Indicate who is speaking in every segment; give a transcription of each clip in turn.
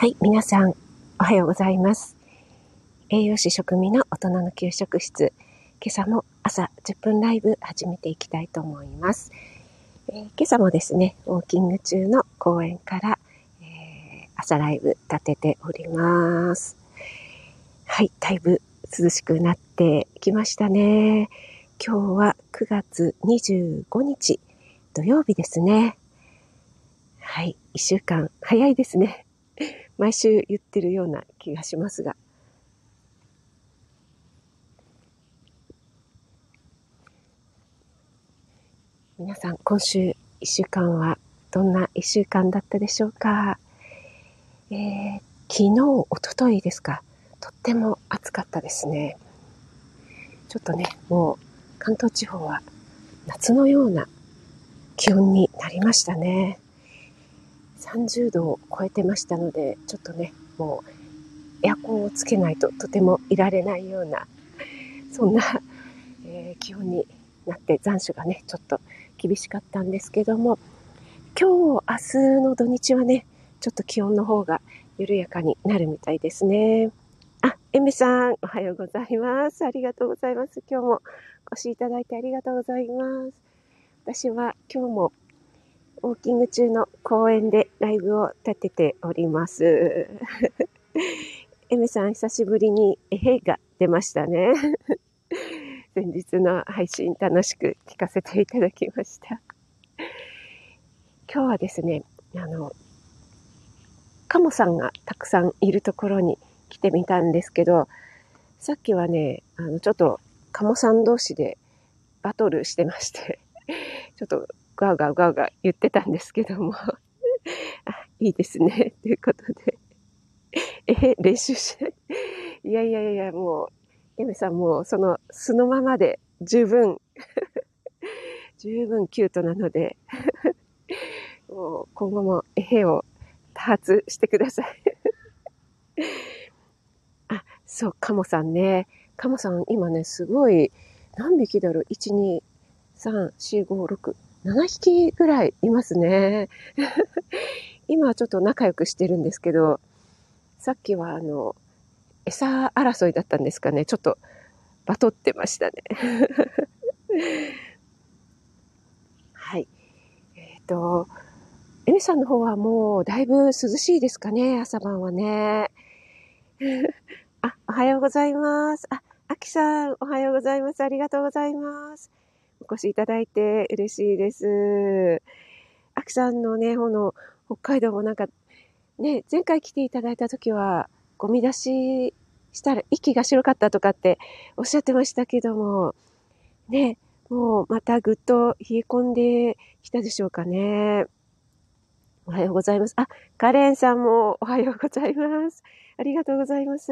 Speaker 1: はい、皆さん、おはようございます。栄養士食味の大人の給食室。今朝も朝10分ライブ始めていきたいと思います。えー、今朝もですね、ウォーキング中の公園から、えー、朝ライブ立てております。はい、だいぶ涼しくなってきましたね。今日は9月25日土曜日ですね。はい、1週間早いですね。毎週言ってるような気がしますが。皆さん、今週一週間はどんな一週間だったでしょうか？えー、昨日、おとといですか。とっても暑かったですね。ちょっとね、もう関東地方は夏のような気温になりましたね。30度を超えてましたので、ちょっとね、もうエアコンをつけないととてもいられないような、そんな、えー、気温になって残暑がね、ちょっと厳しかったんですけども、今日、明日の土日はね、ちょっと気温の方が緩やかになるみたいですね。あ、エメさん、おはようございます。ありがとうございます。今日もお越しいただいてありがとうございます。私は今日もウォーキング中の公園でライブを立てております。エメさん、久しぶりにえへが出ましたね。先日の配信楽しく聞かせていただきました。今日はですね、あの、カモさんがたくさんいるところに来てみたんですけど、さっきはね、あの、ちょっとカモさん同士でバトルしてまして、ちょっとガーガーガーガー言ってたんですけども。あ、いいですね。ということで。え、練習しない？いやいやいや、もう、エメさんもうその素のままで十分。十分キュートなので。もう今後もえへを多発してください。あ、そう、カモさんね。カモさん今ね、すごい、何匹だろう ?1、2、3、4、5、6、7匹ぐらいいますね。今はちょっと仲良くしてるんですけど、さっきはあの、餌争いだったんですかね。ちょっとバトってましたね。はい。えっ、ー、と、エミさんの方はもうだいぶ涼しいですかね、朝晩はね。あ、おはようございます。あ、アキさん、おはようございます。ありがとうございます。お越しいただいて嬉しいです。アキさんのね、この北海道もなんか、ね、前回来ていただいた時は、ゴミ出ししたら息が白かったとかっておっしゃってましたけども、ね、もうまたぐっと冷え込んできたでしょうかね。おはようございます。あ、カレンさんもおはようございます。ありがとうございます。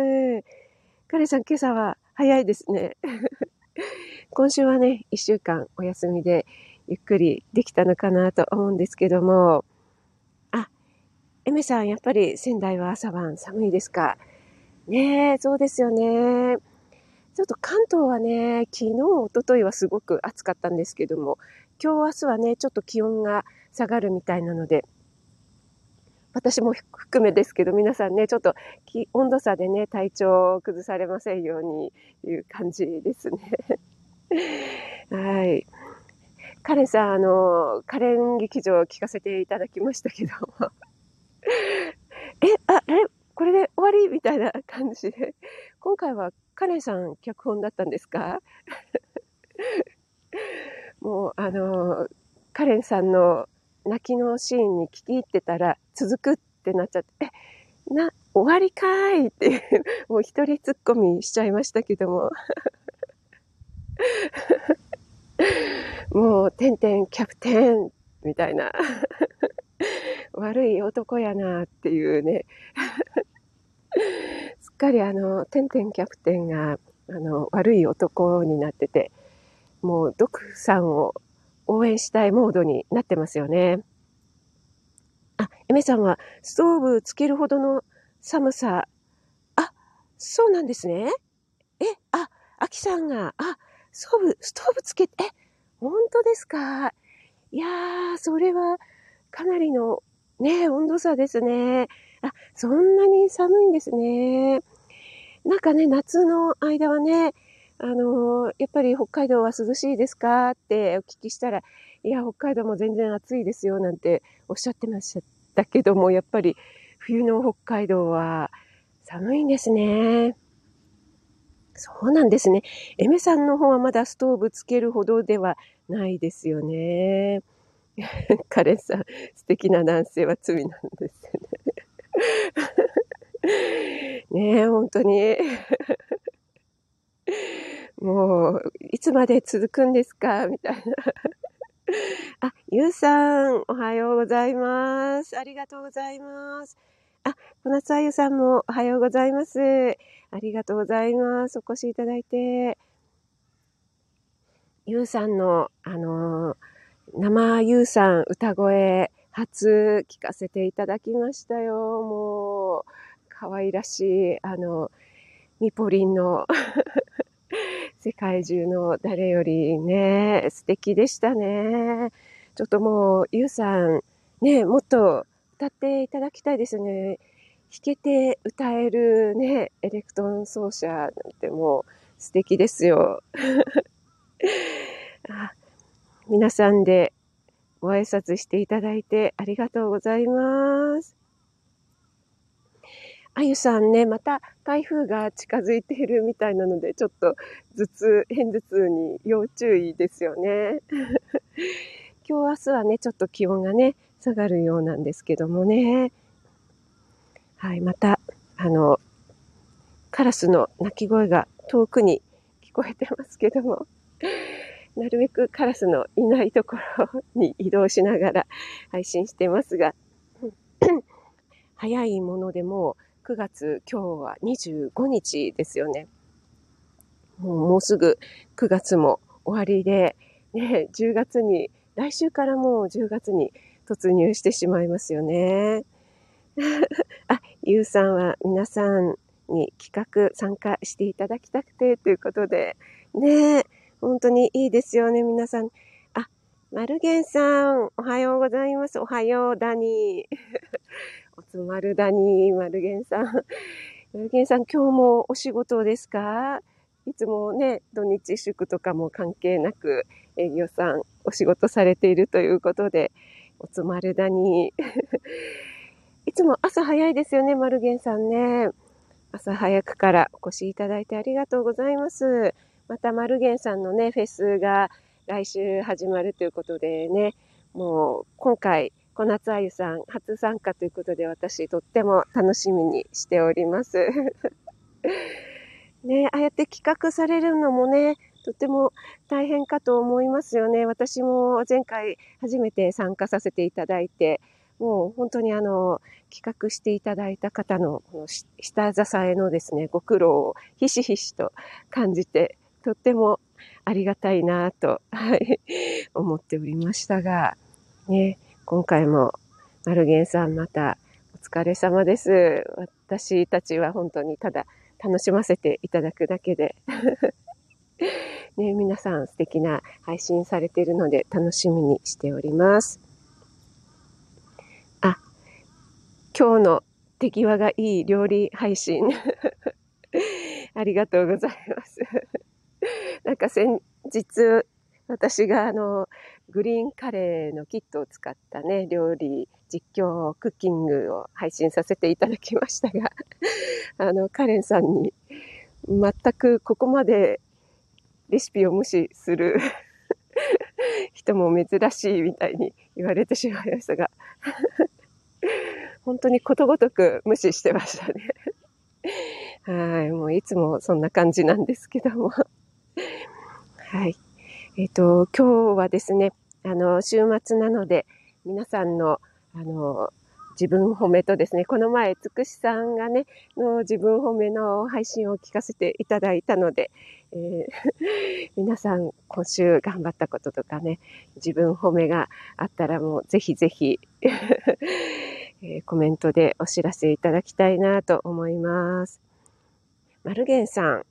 Speaker 1: カレンさん今朝は早いですね。今週はね、一週間お休みでゆっくりできたのかなと思うんですけども、あ、エメさん、やっぱり仙台は朝晩寒いですか？ねえ、そうですよね。ちょっと関東はね、昨日、おとといはすごく暑かったんですけども、今日、明日はね、ちょっと気温が下がるみたいなので、私も含めですけど、皆さんね、ちょっと温度差でね、体調を崩されませんようにいう感じですね。はい。カレンさん、あの、カレン劇場を聞かせていただきましたけども え、あ、れ、これで終わりみたいな感じで。今回はカレンさん脚本だったんですか？もう、あの、カレンさんの泣きのシーンに聞き入ってたら続くってなっちゃって、え、な、終わりかーいっていう、もう一人突っ込みしちゃいましたけども。もう、てんてんキャプテンみたいな。悪い男やなっていうね。すっかりあの、てんてんキャプテンが、あの、悪い男になってて、もう、ドクさんを応援したいモードになってますよね。あ、エメさんは、ストーブつけるほどの寒さ。あ、そうなんですね。え、あ、アキさんが、あ、ストーブ、ストーブつけて、え、本当ですか？いやー、それはかなりのね、温度差ですね。あ、そんなに寒いんですね。なんかね、夏の間はね、あのー、やっぱり北海道は涼しいですかってお聞きしたら、いや、北海道も全然暑いですよなんておっしゃってましたけども、やっぱり冬の北海道は寒いんですね。そうなんですね。エメさんの方はまだストーブつけるほどではないですよね。カレンさん、素敵な男性は罪なんですね。ねえ、本当に。もう、いつまで続くんですか？みたいな。あ、ゆうさん、おはようございます。ありがとうございます。あ、小夏あゆさんもおはようございます。ありがとうございます。お越しいただいて。ゆうさんの、あのー、生ゆうさん歌声、初聞かせていただきましたよ。もう、可愛らしい、あの、ミポリンの世界中の誰よりね、素敵でしたね。ちょっともう、ゆうさん、ね、もっと歌っていただきたいですね。弾けて歌えるね、エレクトーン奏者なんてもう素敵ですよ。あ皆さんでご挨拶していただいてありがとうございます。あゆさんね、また台風が近づいているみたいなので、ちょっと頭痛、偏頭痛に要注意ですよね。今日明日はね、ちょっと気温がね、下がるようなんですけどもね。はい、また、あの、カラスの鳴き声が遠くに聞こえてますけども、なるべくカラスのいないところに移動しながら配信してますが、早いものでも9月、今日は25日ですよね。もうもうすぐ9月も終わりで、ね、10月に、来週からもう10月に突入してしまいますよね。あ、ゆうさんは皆さんに企画参加していただきたくてということで、ね本当にいいですよね、皆さん。あ、マルゲンさん、おはようございます。おはよう、ダニー。おつまるだに、マルゲンさん。マルゲンさん、今日もお仕事ですか？いつもね、土日祝とかも関係なく営業さんお仕事されているということで、おつまるだに。いつも朝早いですよね、マルゲンさんね。朝早くからお越しいただいてありがとうございます。また、マルゲンさんのね、フェスが来週始まるということでね、もう今回小夏あゆさん初参加ということで私とっても楽しみにしております。ね、ああやって企画されるのもね、とても大変かと思いますよね。私も前回初めて参加させていただいて、もう本当にあの、企画していただいた方のこの下支えのですね、ご苦労をひしひしと感じて、とってもありがたいなと、はい、思っておりましたが、ね、今回もマルゲンさんまたお疲れ様です。私たちは本当にただ楽しませていただくだけで ね、皆さん素敵な配信されているので楽しみにしております。あ、今日の手際がいい料理配信 ありがとうございますなんか先日、私があの、グリーンカレーのキットを使ったね、料理、実況、クッキングを配信させていただきましたが、あの、カレンさんに、全くここまでレシピを無視する 人も珍しいみたいに言われてしまいましたが、本当にことごとく無視してましたね。はい、もういつもそんな感じなんですけども。はい。えっ、ー、と、今日はですね、あの、週末なので、皆さんの、あの、自分褒めとですね、この前、つくしさんがね、の自分褒めの配信を聞かせていただいたので、えー、皆さん今週頑張ったこととかね、自分褒めがあったらもうぜひぜひ えー、コメントでお知らせいただきたいなと思います。マルゲンさん、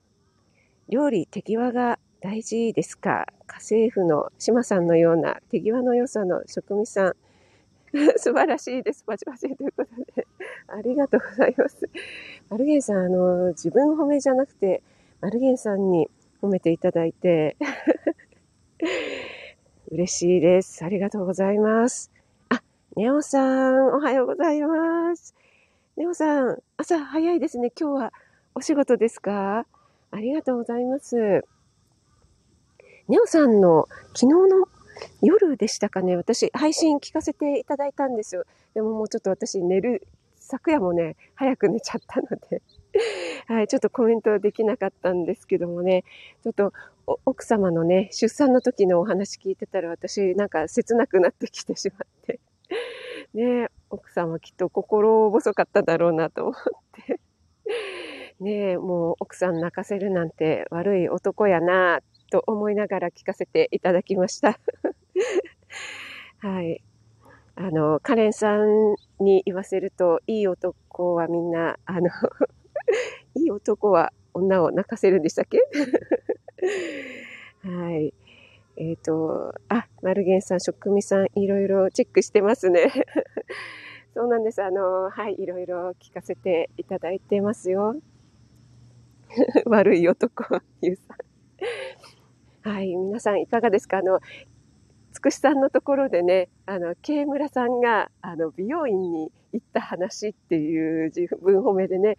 Speaker 1: 料理手際が大事ですか？家政婦の島さんのような手際の良さの職味さん。素晴らしいです。パチパチということで。ありがとうございます。マルゲンさん、あの、自分褒めじゃなくて、マルゲンさんに褒めていただいて、嬉しいです。ありがとうございます。あ、ネオさん、おはようございます。ネオさん、朝早いですね。今日はお仕事ですか？ありがとうございます。ネオさんの昨日の夜でしたかね、私配信聞かせていただいたんですよ。でももうちょっと私寝る、昨夜もね、早く寝ちゃったので。はい、ちょっとコメントできなかったんですけどもね、ちょっと奥様のね、出産の時のお話聞いてたら私なんか切なくなってきてしまって。ね、奥さんはきっと心細かっただろうなと思って。ねもう奥さん泣かせるなんて悪い男やな。と思いながら聞かせていただきました はい。あの、カレンさんに言わせると、いい男はみんな、あの いい男は女を泣かせるんでしたっけ？はい。えっ、ー、と、あ、マルゲンさん、職味さん、いろいろチェックしてますね。そうなんです。あの、はい、いろいろ聞かせていただいてますよ。悪い男、ゆうさん。はい、皆さんいかがですか？あの、つくしさんのところでね、あの、慶村さんが、あの、美容院に行った話っていう自分褒めでね、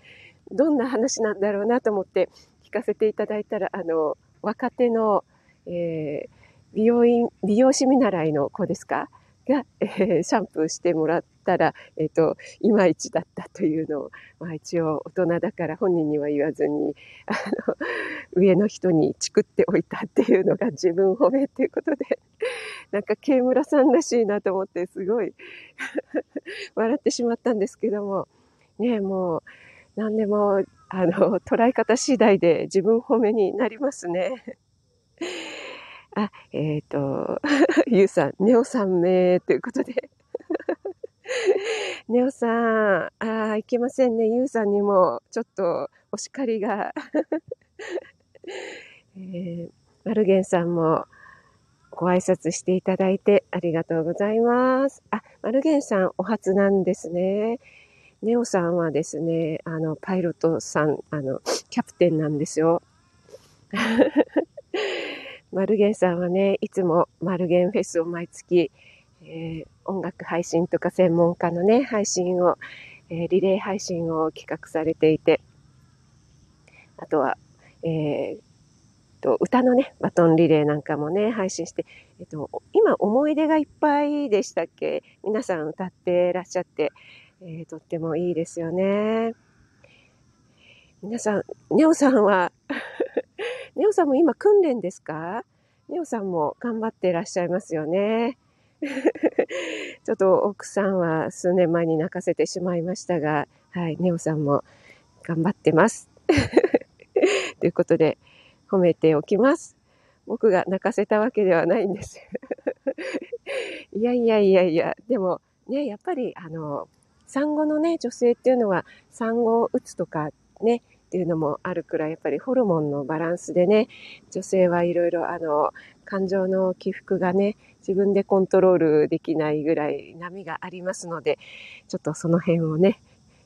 Speaker 1: どんな話なんだろうなと思って聞かせていただいたら、あの、若手の、えー、美容院、美容師見習いの子ですか？が、えー、シャンプーしてもらったら、えっ、ー、と、いまいちだったというのを、まあ一応大人だから本人には言わずに、あの、上の人にチクっておいたっていうのが自分褒めっていうことで、なんか慶村さんらしいなと思ってすごい 笑ってしまったんですけども、ねもう、何でも、あの、捉え方次第で自分褒めになりますね。あ、えっ、ー、と、ゆうさん、ネオさんめということで。ネオさん、ああいけませんね。ゆうさんにも、ちょっと、お叱りが。えー、マルゲンさんも、ご挨拶していただいてありがとうございます。あ、マルゲンさん、お初なんですね。ネオさんはですね、あの、パイロットさん、あの、キャプテンなんですよ。マルゲンさんはね、いつもマルゲンフェスを毎月、えー、音楽配信とか専門家のね、配信を、えー、リレー配信を企画されていて、あとは、えー、と、歌のね、バトンリレーなんかもね、配信して、えっと、今思い出がいっぱいでしたっけ？皆さん歌ってらっしゃって、えー、とってもいいですよね。皆さん、ネオさんは ネオさんも今訓練ですか？ネオさんも頑張ってらっしゃいますよね。ちょっと奥さんは数年前に泣かせてしまいましたが、はい、ネオさんも頑張ってます。ということで、褒めておきます。僕が泣かせたわけではないんです。いやいやいやいや、でもね、やっぱりあの、産後のね、女性っていうのは産後を打つとかね、っていうのもあるくらい、やっぱりホルモンのバランスでね、女性はいろいろあの、感情の起伏がね、自分でコントロールできないぐらい波がありますので、ちょっとその辺をね、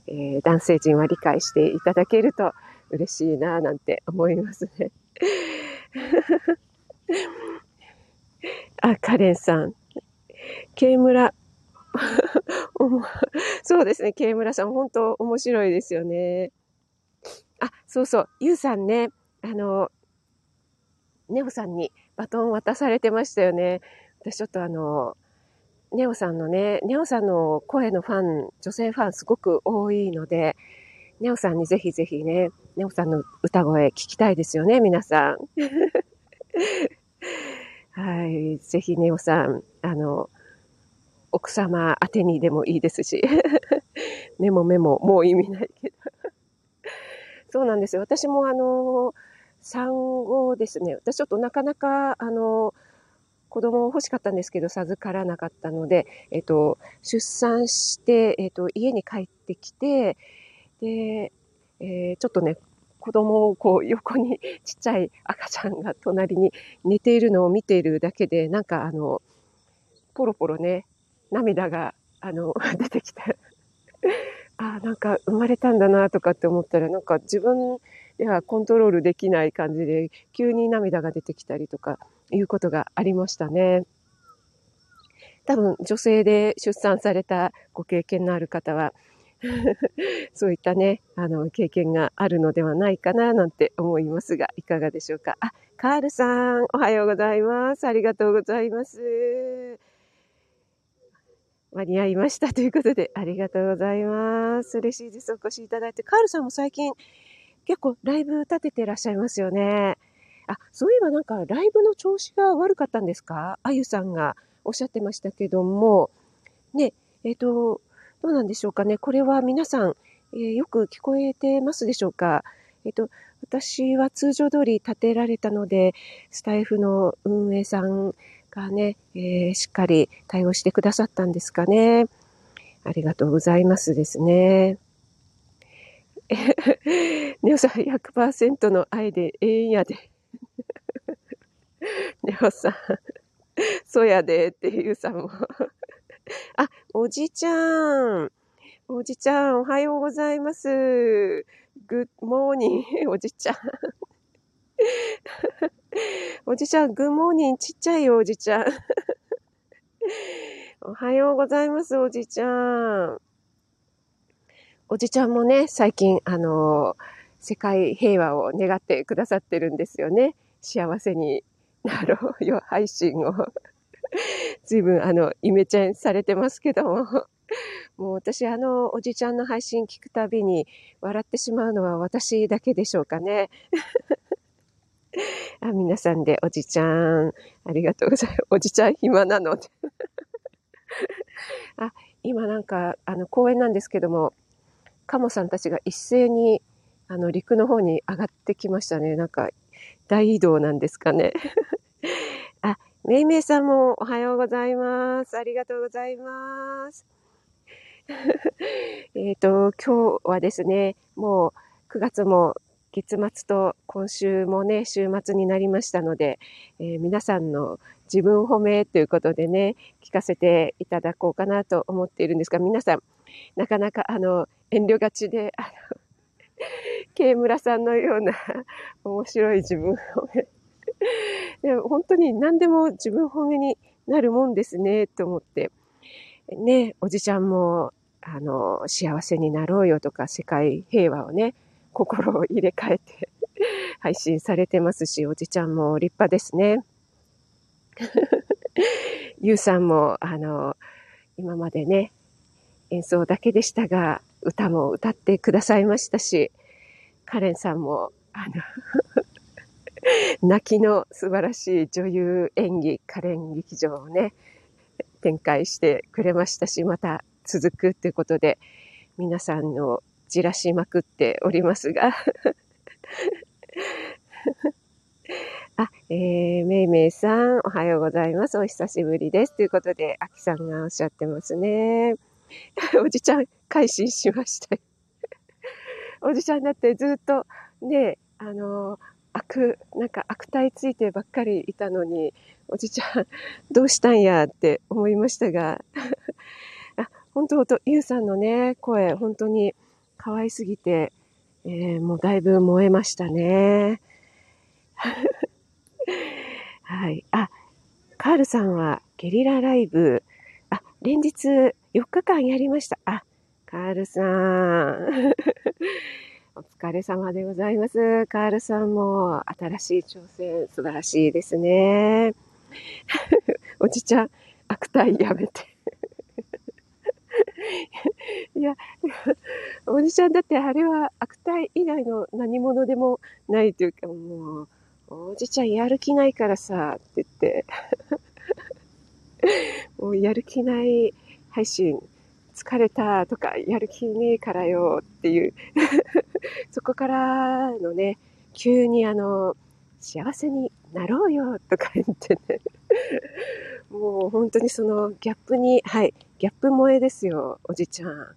Speaker 1: えー、男性陣は理解していただけると嬉しいなぁなんて思いますね。あ、カレンさん。慶村。そうですね、慶村さん、本当面白いですよね。あ、そうそう、ゆうさんね、あの、ネオさんにバトン渡されてましたよね。私ちょっとあの、ネオさんのね、ネオさんの声のファン、女性ファンすごく多いので、ネオさんにぜひぜひね、ネオさんの歌声聞きたいですよね、皆さん。はい。ぜひネオさん、あの、奥様宛てにでもいいですし、メモメモ、もう意味ないけど。そうなんですよ。私もあの、産後ですね、私ちょっとなかなか、あの、子供欲しかったんですけど、授からなかったので、えっと、出産して、えっと、家に帰ってきて、で、えー、ちょっとね、子供をこう横に ちっちゃい赤ちゃんが隣に寝ているのを見ているだけで、なんかあの、ポロポロね、涙があの、出てきて、あなんか生まれたんだなとかって思ったら、なんか自分ではコントロールできない感じで、急に涙が出てきたりとか、いうことがありましたね。多分、女性で出産されたご経験のある方は、そういったね、あの、経験があるのではないかな、なんて思いますが、いかがでしょうか。あ、カールさん、おはようございます。ありがとうございます。間に合いましたということで、ありがとうございます。嬉しいです。お越しいただいて。カールさんも最近、結構ライブ立ててらっしゃいますよね。あ、そういえばなんかライブの調子が悪かったんですか？あゆさんがおっしゃってましたけども、ね、えっ、ー、と、どうなんでしょうかね。これは皆さん、えー、よく聞こえてますでしょうか？えっ、ー、と、私は通常通り立てられたので、スタイフの運営さんがね、えー、しっかり対応してくださったんですかね。ありがとうございますですね。ネオさん100%の愛でええんやで。ネオさん、そうやでっていうさんも あ、おじちゃん。おじちゃん、おはようございます。グッモーニング、おじちゃん。おじちゃん、グッモーニン、ちっちゃいよ、おじちゃん。おはようございます、おじちゃん。おじちゃんもね、最近、あの、世界平和を願ってくださってるんですよね。幸せになろう よ配信を随分あの、イメチェンされてますけども、もう私あの、おじちゃんの配信聞くたびに笑ってしまうのは私だけでしょうかね。あ皆さんでおじちゃん、ありがとうございます。おじちゃん暇なの？で あ、今なんか、あの、公園なんですけども、カモさんたちが一斉に、あの、陸の方に上がってきましたね。なんか、大移動なんですかね。あめいめいさんもおはようございます。ありがとうございます。えっと、今日はですね、もう9月も月末と今週もね、週末になりましたので、えー、皆さんの自分褒めということでね、聞かせていただこうかなと思っているんですが、皆さん、なかなかあの、遠慮がちで、あの、慶村さんのような面白い自分褒めでも本当に何でも自分褒めになるもんですね、と思って。ね、おじちゃんも、あの、幸せになろうよとか、世界平和をね、心を入れ替えて 配信されてますし、おじちゃんも立派ですね。ゆうさんも、あの、今までね、演奏だけでしたが、歌も歌ってくださいましたし、カレンさんも、あの 泣きの素晴らしい女優演技、カレン劇場をね、展開してくれましたし、また続くということで、皆さんのじらしまくっておりますが あ、えー、めいめいさん、おはようございます。お久しぶりです。ということで、あきさんがおっしゃってますね。おじちゃん、改心しました おじちゃんだってずっとね、あの悪、なんか悪態ついてばっかりいたのに、おじちゃん、どうしたんやって思いましたが、あ本当、本当、ゆうさんのね、声、本当に可愛すぎて、えー、もうだいぶ燃えましたね。はい。あ、カールさんはゲリラライブ、あ、連日4日間やりました。あ、カールさん。お疲れ様でございます。カールさんも新しい挑戦素晴らしいですね。おじちゃん、悪態やめて。いや、おじちゃんだってあれは悪態以外の何者でもないというか、もう、おじちゃんやる気ないからさ、って言って、もうやる気ない配信疲れたとか、やる気ねえからよっていう。そこからのね、急にあの、幸せになろうよとか言ってね。もう本当にそのギャップに、はい、ギャップ萌えですよ、おじちゃん。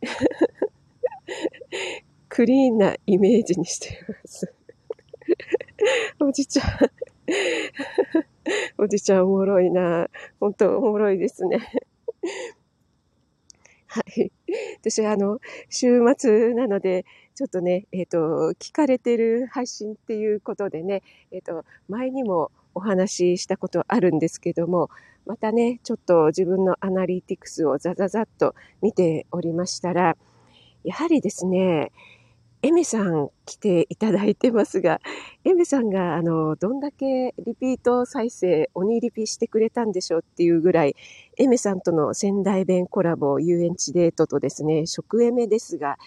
Speaker 1: クリーンなイメージにしています おじちゃん おじちゃんおもろいな。本当おもろいですねはい。私はあの、週末なので、ちょっとね、えっ、ー、と、聞かれてる配信っていうことでね、えっ、ー、と、前にもお話ししたことあるんですけども、またね、ちょっと自分のアナリティクスをザザザッと見ておりましたら、やはりですね、エメさん来ていただいてますが、エメさんがあの、どんだけリピート再生、鬼リピしてくれたんでしょうっていうぐらい、エメさんとの仙台弁コラボ、遊園地デートとですね、食エメですが、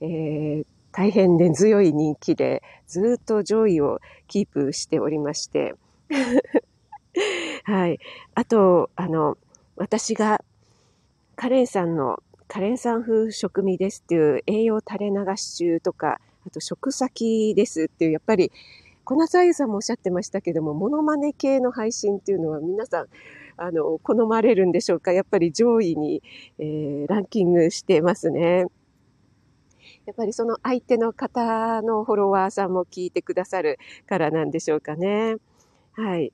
Speaker 1: えー、大変根強い人気で、ずっと上位をキープしておりまして、はい。あと、あの、私がカレンさんのカレンさん風食味ですっていう栄養垂れ流し中とか、あと食先ですっていう、やっぱり、小夏あゆさんもおっしゃってましたけども、モノマネ系の配信っていうのは皆さん、あの、好まれるんでしょうか？やっぱり上位に、えー、ランキングしてますね。やっぱりその相手の方のフォロワーさんも聞いてくださるからなんでしょうかね。はい。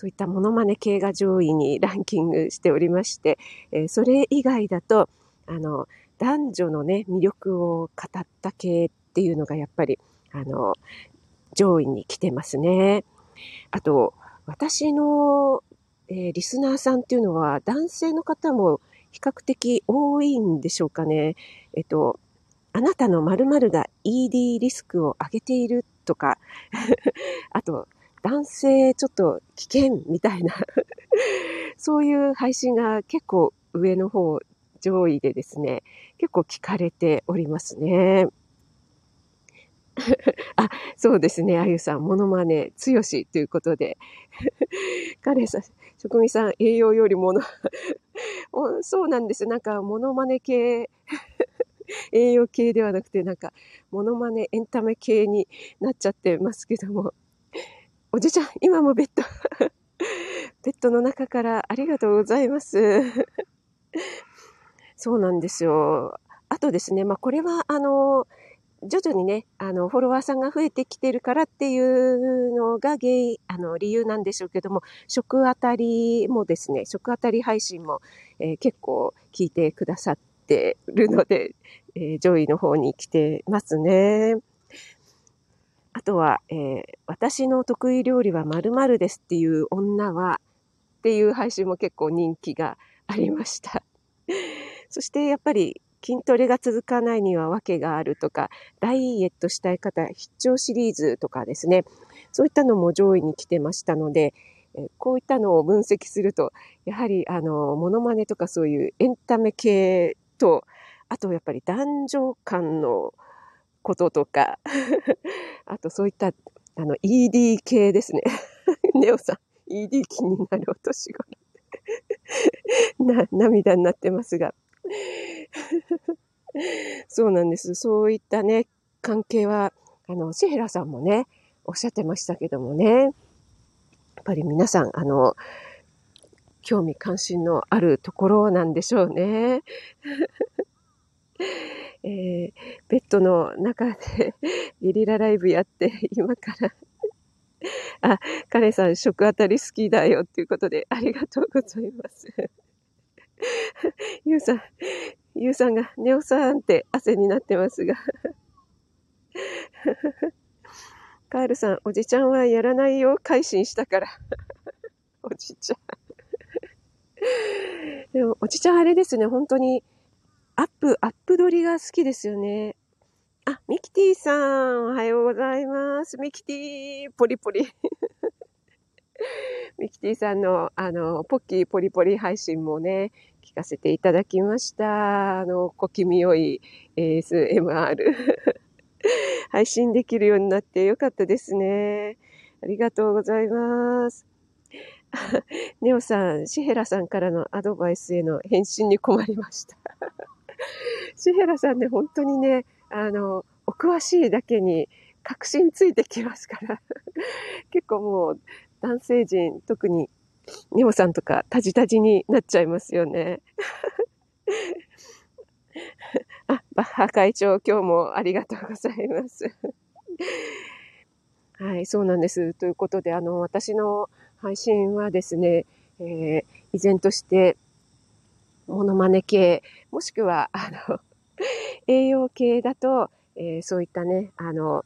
Speaker 1: そういったモノマネ系が上位にランキングしておりまして、えー、それ以外だと、あの、男女のね、魅力を語った系っていうのがやっぱり、あの、上位に来てますね。あと、私の、えー、リスナーさんっていうのは男性の方も比較的多いんでしょうかね。えっと、あなたの〇〇が ED リスクを上げているとか、あと、男性ちょっと危険みたいな そういう配信が結構上の方、上位でですね、結構聞かれておりますね。あ、そうですね、あゆさん、モノマネ、強しということで。カレンさん、職人さん、栄養よりもの そうなんです。なんか、モノマネ系栄養系ではなくて、なんか、モノマネエンタメ系になっちゃってますけども、おじちゃん、今もベッド ベッドの中からありがとうございます そうなんですよ。あとですね、まあ、これは、あの、徐々にね、あの、フォロワーさんが増えてきてるからっていうのが原因、あの、理由なんでしょうけども、食あたりもですね、食あたり配信も、えー、結構聞いてくださってるので、えー、上位の方に来てますね。あとは、えー、私の得意料理は〇〇ですっていう女は、っていう配信も結構人気がありました。そしてやっぱり筋トレが続かないには訳があるとか、ダイエットしたい方、必聴シリーズとかですね、そういったのも上位に来てましたので、こういったのを分析すると、やはり、あの、モノマネとかそういうエンタメ系と、あとやっぱり男女間のこととか、あとそういった、あの、ED 系ですね。ネオさん、ED 気になるお年頃。な、涙になってますが。そうなんです。そういったね、関係は、あの、シヘラさんもね、おっしゃってましたけどもね。やっぱり皆さん、あの、興味関心のあるところなんでしょうね。えー、ベッドの中でゲリラライブやって、今から。あ、カレさん、食あたり好きだよっていうことで、ありがとうございます。ゆうさん、ゆうさんが、ネオさんって汗になってますが。カールさん、おじちゃんはやらないよ、改心したから。おじちゃん。でも、おじちゃんあれですね、本当に、アップ、アップ撮りが好きですよね。あ、ミキティさん、おはようございます。ミキティ、ポリポリ。ミキティさんの、あの、ポッキーポリポリ配信もね、聞かせていただきました。あの、小気味良い ASMR。配信できるようになってよかったですね。ありがとうございます。ネオさん、シヘラさんからのアドバイスへの返信に困りました。シヘラさんね、本当にね、あの、お詳しいだけに確信ついてきますから 結構もう男性陣、特にニモさんとかタジタジになっちゃいますよね。あ、バッハ会長、今日もありがとうございますはい、そうなんです。ということで、あの、私の配信はですね、えー、依然としてモノマネ系、もしくは、あの、栄養系だと、えー、そういったね、あの、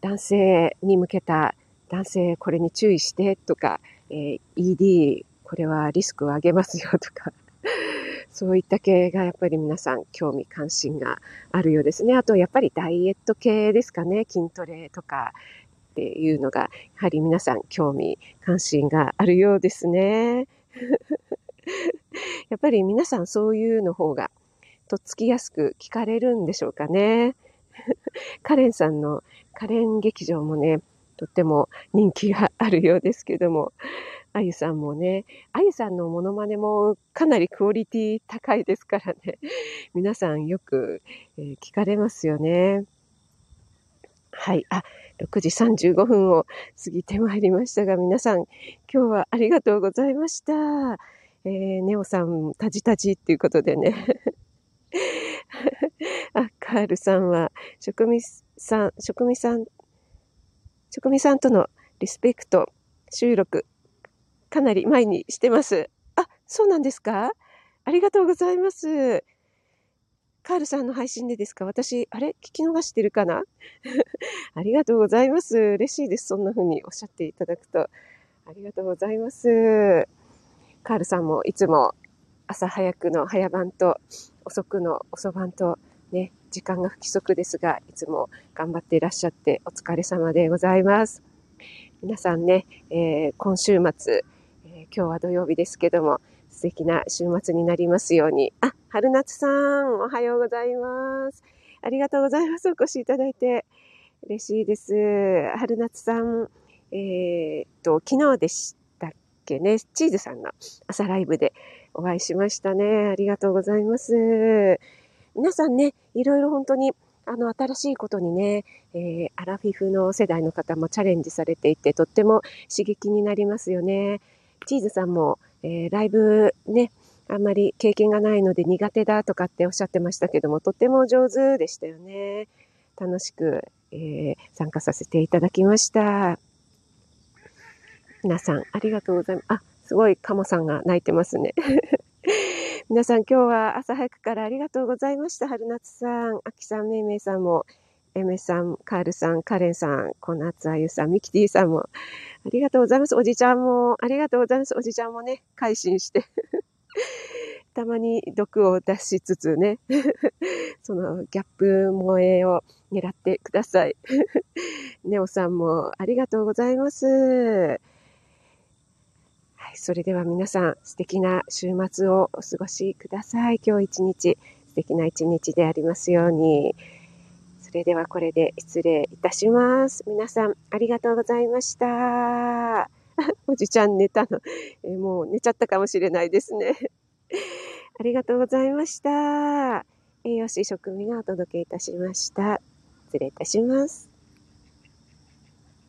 Speaker 1: 男性に向けた、男性これに注意してとか、えー、ED これはリスクを上げますよとか、そういった系がやっぱり皆さん興味関心があるようですね。あとやっぱりダイエット系ですかね。筋トレとかっていうのが、やはり皆さん興味関心があるようですね。やっぱり皆さんそういうの方がとっつきやすく聞かれるんでしょうかね。カレンさんのカレン劇場もね、とっても人気があるようですけども、あゆさんもね、あゆさんのモノマネもかなりクオリティ高いですからね、皆さんよく、え、聞かれますよね。はい。あ、6時35分を過ぎてまいりましたが、皆さん、今日はありがとうございました。えー、ネオさん、タジタジっていうことでね。あ、カールさんは、職味さん、職味さん、職味さんとのリスペクト収録、かなり前にしてます。あ、そうなんですか？ありがとうございます。カールさんの配信でですか？私、あれ？聞き逃してるかな？ありがとうございます。嬉しいです。そんな風におっしゃっていただくと。ありがとうございます。カールさんもいつも朝早くの早番と遅くの遅番とね、時間が不規則ですが、いつも頑張っていらっしゃってお疲れ様でございます。皆さんね、えー、今週末、えー、今日は土曜日ですけども、素敵な週末になりますように。あ、春夏さん、おはようございます。ありがとうございます。お越しいただいて。嬉しいです。春夏さん、えー、っと、昨日でしけね、チーズさんの朝ライブでお会いしましたね。ありがとうございます。皆さんね、いろいろ本当に、あの、新しいことにね、えー、アラフィフの世代の方もチャレンジされていて、とっても刺激になりますよね。チーズさんも、えー、ライブね、あんまり経験がないので苦手だとかっておっしゃってましたけども、とっても上手でしたよね。楽しく、えー、参加させていただきました。皆さん、ありがとうございます。あ、すごい、カモさんが泣いてますね。皆さん、今日は朝早くからありがとうございました。春夏さん、秋さん、めいめいさんも、エメさん、カールさん、カレンさん、小夏あゆさん、ミキティさんも、ありがとうございます。おじちゃんも、ありがとうございます。おじちゃんもね、改心して たまに毒を出しつつね、そのギャップ萌えを狙ってください。ネオさんもありがとうございます。それでは皆さん、素敵な週末をお過ごしください。今日一日、素敵な一日でありますように。それではこれで失礼いたします。皆さん、ありがとうございました。おじちゃん寝たの。えもう寝ちゃったかもしれないですね。ありがとうございました。栄養士職味がお届けいたしました。失礼いたします。